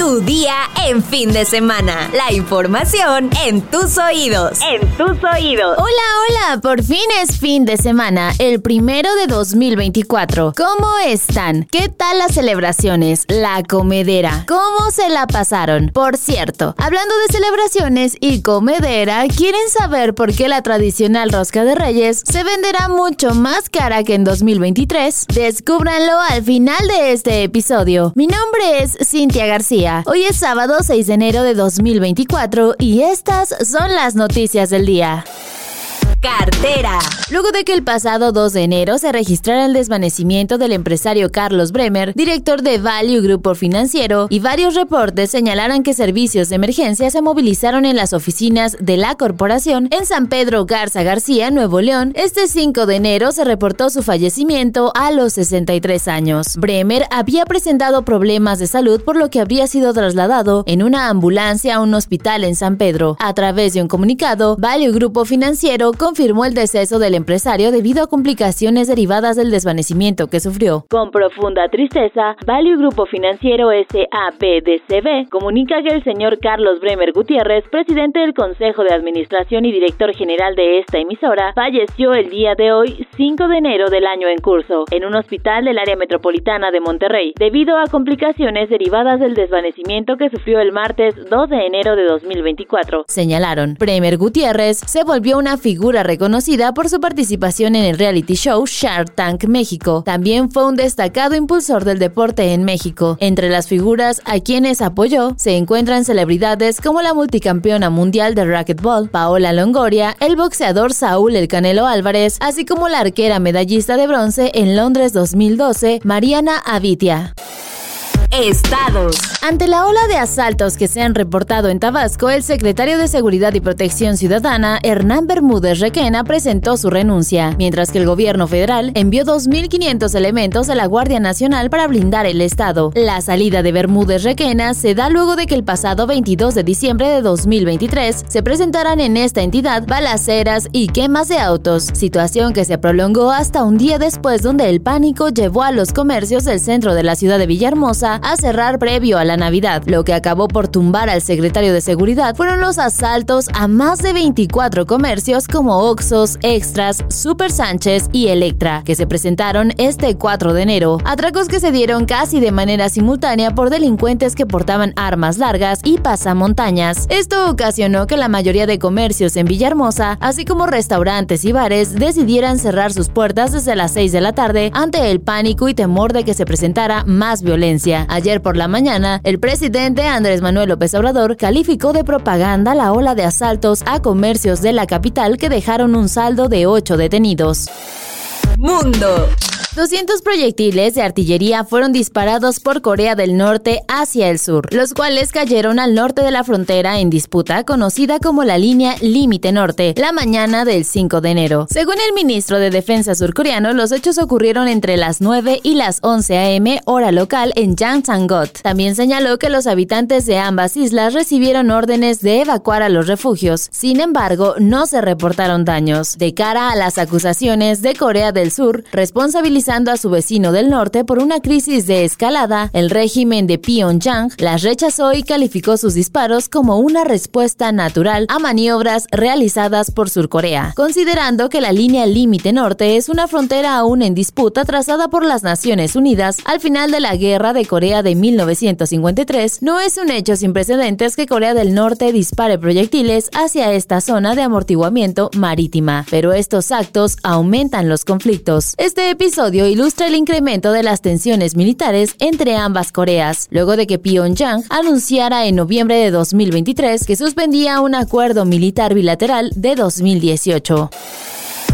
Tu día en fin de semana. La información en tus oídos. En tus oídos. Hola, hola. Por fin es fin de semana, el primero de 2024. ¿Cómo están? ¿Qué tal las celebraciones? La comedera. ¿Cómo se la pasaron? Por cierto, hablando de celebraciones y comedera, ¿quieren saber por qué la tradicional rosca de reyes se venderá mucho más cara que en 2023? Descúbranlo al final de este episodio. Mi nombre es Cintia García Hoy es sábado 6 de enero de 2024 y estas son las noticias del día cartera. Luego de que el pasado 2 de enero se registrara el desvanecimiento del empresario Carlos Bremer, director de Value Grupo Financiero, y varios reportes señalaran que servicios de emergencia se movilizaron en las oficinas de la corporación en San Pedro Garza García, Nuevo León, este 5 de enero se reportó su fallecimiento a los 63 años. Bremer había presentado problemas de salud por lo que habría sido trasladado en una ambulancia a un hospital en San Pedro. A través de un comunicado, Value Grupo Financiero confirmó el deceso del empresario debido a complicaciones derivadas del desvanecimiento que sufrió. Con profunda tristeza, Value Grupo Financiero SAPDCB comunica que el señor Carlos Bremer Gutiérrez, presidente del Consejo de Administración y director general de esta emisora, falleció el día de hoy, 5 de enero del año en curso, en un hospital del área metropolitana de Monterrey, debido a complicaciones derivadas del desvanecimiento que sufrió el martes 2 de enero de 2024. Señalaron, Bremer Gutiérrez se volvió una figura reconocida por su participación en el reality show Shark Tank México. También fue un destacado impulsor del deporte en México. Entre las figuras a quienes apoyó se encuentran celebridades como la multicampeona mundial de racquetball, Paola Longoria, el boxeador Saúl El Canelo Álvarez, así como la arquera medallista de bronce en Londres 2012, Mariana Avitia. Estados. Ante la ola de asaltos que se han reportado en Tabasco, el secretario de Seguridad y Protección Ciudadana, Hernán Bermúdez Requena, presentó su renuncia, mientras que el gobierno federal envió 2.500 elementos a la Guardia Nacional para blindar el Estado. La salida de Bermúdez Requena se da luego de que el pasado 22 de diciembre de 2023 se presentaran en esta entidad balaceras y quemas de autos, situación que se prolongó hasta un día después donde el pánico llevó a los comercios del centro de la ciudad de Villahermosa a cerrar previo a la Navidad. Lo que acabó por tumbar al secretario de Seguridad fueron los asaltos a más de 24 comercios como Oxos, Extras, Super Sánchez y Electra, que se presentaron este 4 de enero. Atracos que se dieron casi de manera simultánea por delincuentes que portaban armas largas y pasamontañas. Esto ocasionó que la mayoría de comercios en Villahermosa, así como restaurantes y bares, decidieran cerrar sus puertas desde las 6 de la tarde ante el pánico y temor de que se presentara más violencia. Ayer por la mañana, el presidente Andrés Manuel López Obrador calificó de propaganda la ola de asaltos a comercios de la capital que dejaron un saldo de ocho detenidos. Mundo. 200 proyectiles de artillería fueron disparados por Corea del Norte hacia el sur, los cuales cayeron al norte de la frontera en disputa conocida como la línea Límite Norte, la mañana del 5 de enero. Según el ministro de Defensa surcoreano, los hechos ocurrieron entre las 9 y las 11 a.m. hora local en Jangsangot. También señaló que los habitantes de ambas islas recibieron órdenes de evacuar a los refugios. Sin embargo, no se reportaron daños. De cara a las acusaciones de Corea del Sur, a su vecino del norte por una crisis de escalada, el régimen de Pyongyang las rechazó y calificó sus disparos como una respuesta natural a maniobras realizadas por Surcorea, considerando que la línea límite norte es una frontera aún en disputa trazada por las Naciones Unidas al final de la Guerra de Corea de 1953, no es un hecho sin precedentes que Corea del Norte dispare proyectiles hacia esta zona de amortiguamiento marítima, pero estos actos aumentan los conflictos. Este episodio ilustra el incremento de las tensiones militares entre ambas Coreas, luego de que Pyongyang anunciara en noviembre de 2023 que suspendía un acuerdo militar bilateral de 2018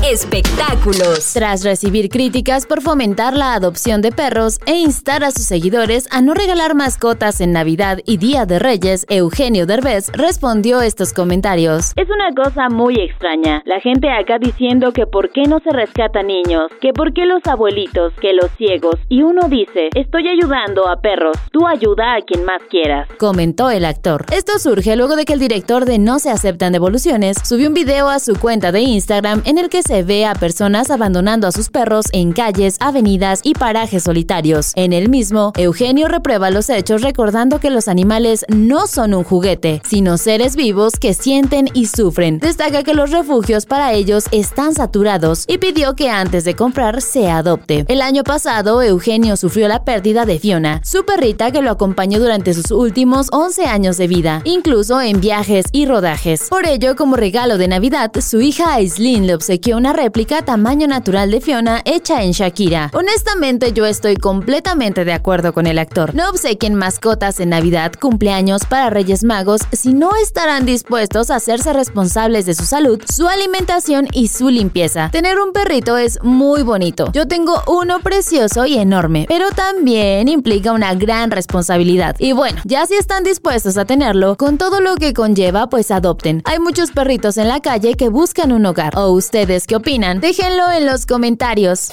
espectáculos. Tras recibir críticas por fomentar la adopción de perros e instar a sus seguidores a no regalar mascotas en Navidad y Día de Reyes, Eugenio Derbez respondió estos comentarios. Es una cosa muy extraña. La gente acá diciendo que por qué no se rescata niños, que por qué los abuelitos, que los ciegos, y uno dice, estoy ayudando a perros, tú ayuda a quien más quieras. Comentó el actor. Esto surge luego de que el director de No se aceptan devoluciones subió un video a su cuenta de Instagram en el que se ve a personas abandonando a sus perros en calles, avenidas y parajes solitarios. En el mismo, Eugenio reprueba los hechos recordando que los animales no son un juguete, sino seres vivos que sienten y sufren. Destaca que los refugios para ellos están saturados y pidió que antes de comprar se adopte. El año pasado, Eugenio sufrió la pérdida de Fiona, su perrita que lo acompañó durante sus últimos 11 años de vida, incluso en viajes y rodajes. Por ello, como regalo de Navidad, su hija Aislinn le obsequió una réplica tamaño natural de Fiona hecha en Shakira. Honestamente, yo estoy completamente de acuerdo con el actor. No obsequien mascotas en Navidad, cumpleaños para Reyes Magos si no estarán dispuestos a hacerse responsables de su salud, su alimentación y su limpieza. Tener un perrito es muy bonito. Yo tengo uno precioso y enorme, pero también implica una gran responsabilidad. Y bueno, ya si están dispuestos a tenerlo, con todo lo que conlleva, pues adopten. Hay muchos perritos en la calle que buscan un hogar. ¿O ustedes qué opinan? Déjenlo en los comentarios.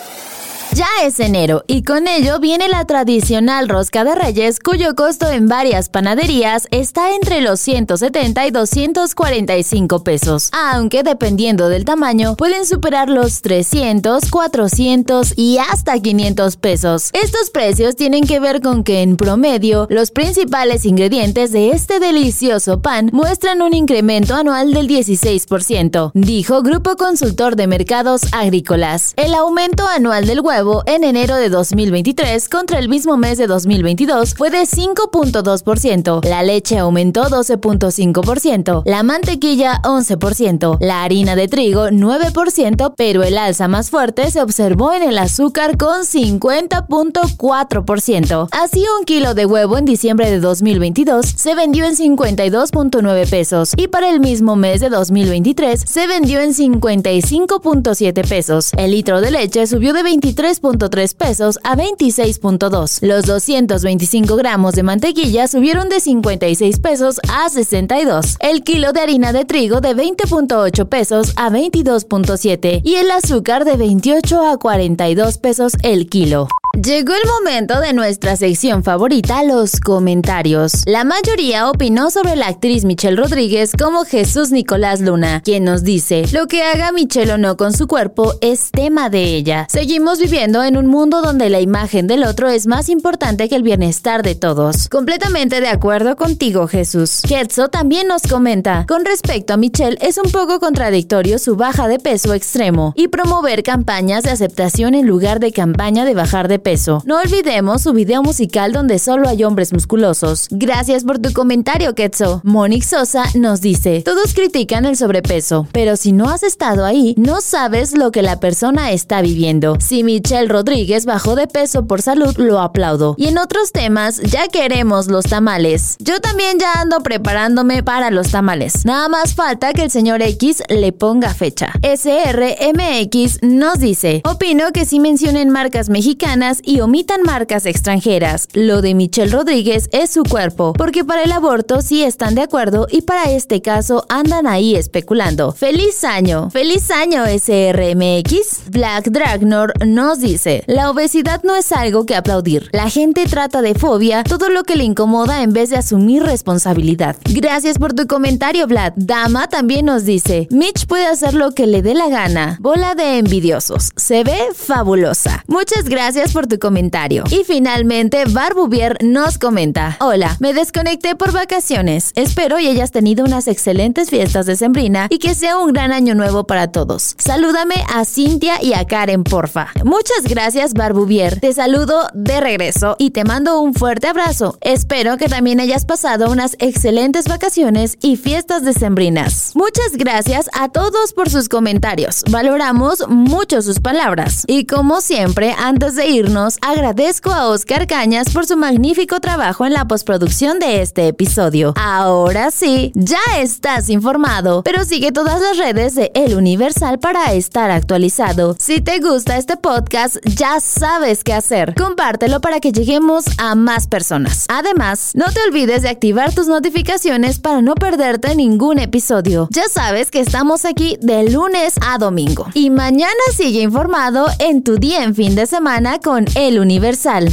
Ya es enero y con ello viene la tradicional rosca de reyes cuyo costo en varias panaderías está entre los 170 y 245 pesos, aunque dependiendo del tamaño pueden superar los 300, 400 y hasta 500 pesos. Estos precios tienen que ver con que en promedio los principales ingredientes de este delicioso pan muestran un incremento anual del 16%, dijo Grupo Consultor de Mercados Agrícolas. El aumento anual del huevo en enero de 2023 contra el mismo mes de 2022 fue de 5.2%, la leche aumentó 12.5%, la mantequilla 11%, la harina de trigo 9%, pero el alza más fuerte se observó en el azúcar con 50.4%. Así un kilo de huevo en diciembre de 2022 se vendió en 52.9 pesos y para el mismo mes de 2023 se vendió en 55.7 pesos. El litro de leche subió de 23 3.3 pesos a 26.2. Los 225 gramos de mantequilla subieron de 56 pesos a 62. El kilo de harina de trigo de 20.8 pesos a 22.7 y el azúcar de 28 a 42 pesos el kilo. Llegó el momento de nuestra sección favorita, los comentarios. La mayoría opinó sobre la actriz Michelle Rodríguez como Jesús Nicolás Luna, quien nos dice, lo que haga Michelle o no con su cuerpo es tema de ella. Seguimos viviendo en un mundo donde la imagen del otro es más importante que el bienestar de todos. Completamente de acuerdo contigo, Jesús. Ketzo también nos comenta, con respecto a Michelle, es un poco contradictorio su baja de peso extremo y promover campañas de aceptación en lugar de campaña de bajar de peso. No olvidemos su video musical donde solo hay hombres musculosos. Gracias por tu comentario, Ketso. Monique Sosa nos dice, todos critican el sobrepeso, pero si no has estado ahí, no sabes lo que la persona está viviendo. Si Michelle Rodríguez bajó de peso por salud, lo aplaudo. Y en otros temas, ya queremos los tamales. Yo también ya ando preparándome para los tamales. Nada más falta que el señor X le ponga fecha. SRMX nos dice, opino que si mencionen marcas mexicanas, y omitan marcas extranjeras. Lo de Michelle Rodríguez es su cuerpo, porque para el aborto sí están de acuerdo y para este caso andan ahí especulando. ¡Feliz año! ¡Feliz año SRMX! Black Dragnor nos dice, la obesidad no es algo que aplaudir. La gente trata de fobia todo lo que le incomoda en vez de asumir responsabilidad. Gracias por tu comentario, Vlad. Dama también nos dice, Mitch puede hacer lo que le dé la gana. Bola de envidiosos. Se ve fabulosa. Muchas gracias por tu comentario. Y finalmente, Barbuvier nos comenta: Hola, me desconecté por vacaciones. Espero y hayas tenido unas excelentes fiestas de Sembrina y que sea un gran año nuevo para todos. Salúdame a Cintia y a Karen, porfa. Muchas gracias, Barbuvier. Te saludo de regreso y te mando un fuerte abrazo. Espero que también hayas pasado unas excelentes vacaciones y fiestas decembrinas. Muchas gracias a todos por sus comentarios. Valoramos mucho sus palabras. Y como siempre, antes de irnos, agradezco a Oscar Cañas por su magnífico trabajo en la postproducción de este episodio. Ahora sí, ya estás informado, pero sigue todas las redes de El Universal para estar actualizado. Si te gusta este podcast, ya sabes qué hacer. Compártelo para que lleguemos a más personas. Además, no te olvides de activar tus notificaciones para no perderte ningún episodio. Ya sabes que estamos aquí de lunes a domingo. Y mañana sigue informado en tu día en fin de semana con el Universal.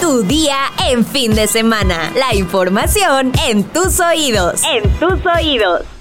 Tu día en fin de semana. La información en tus oídos. En tus oídos.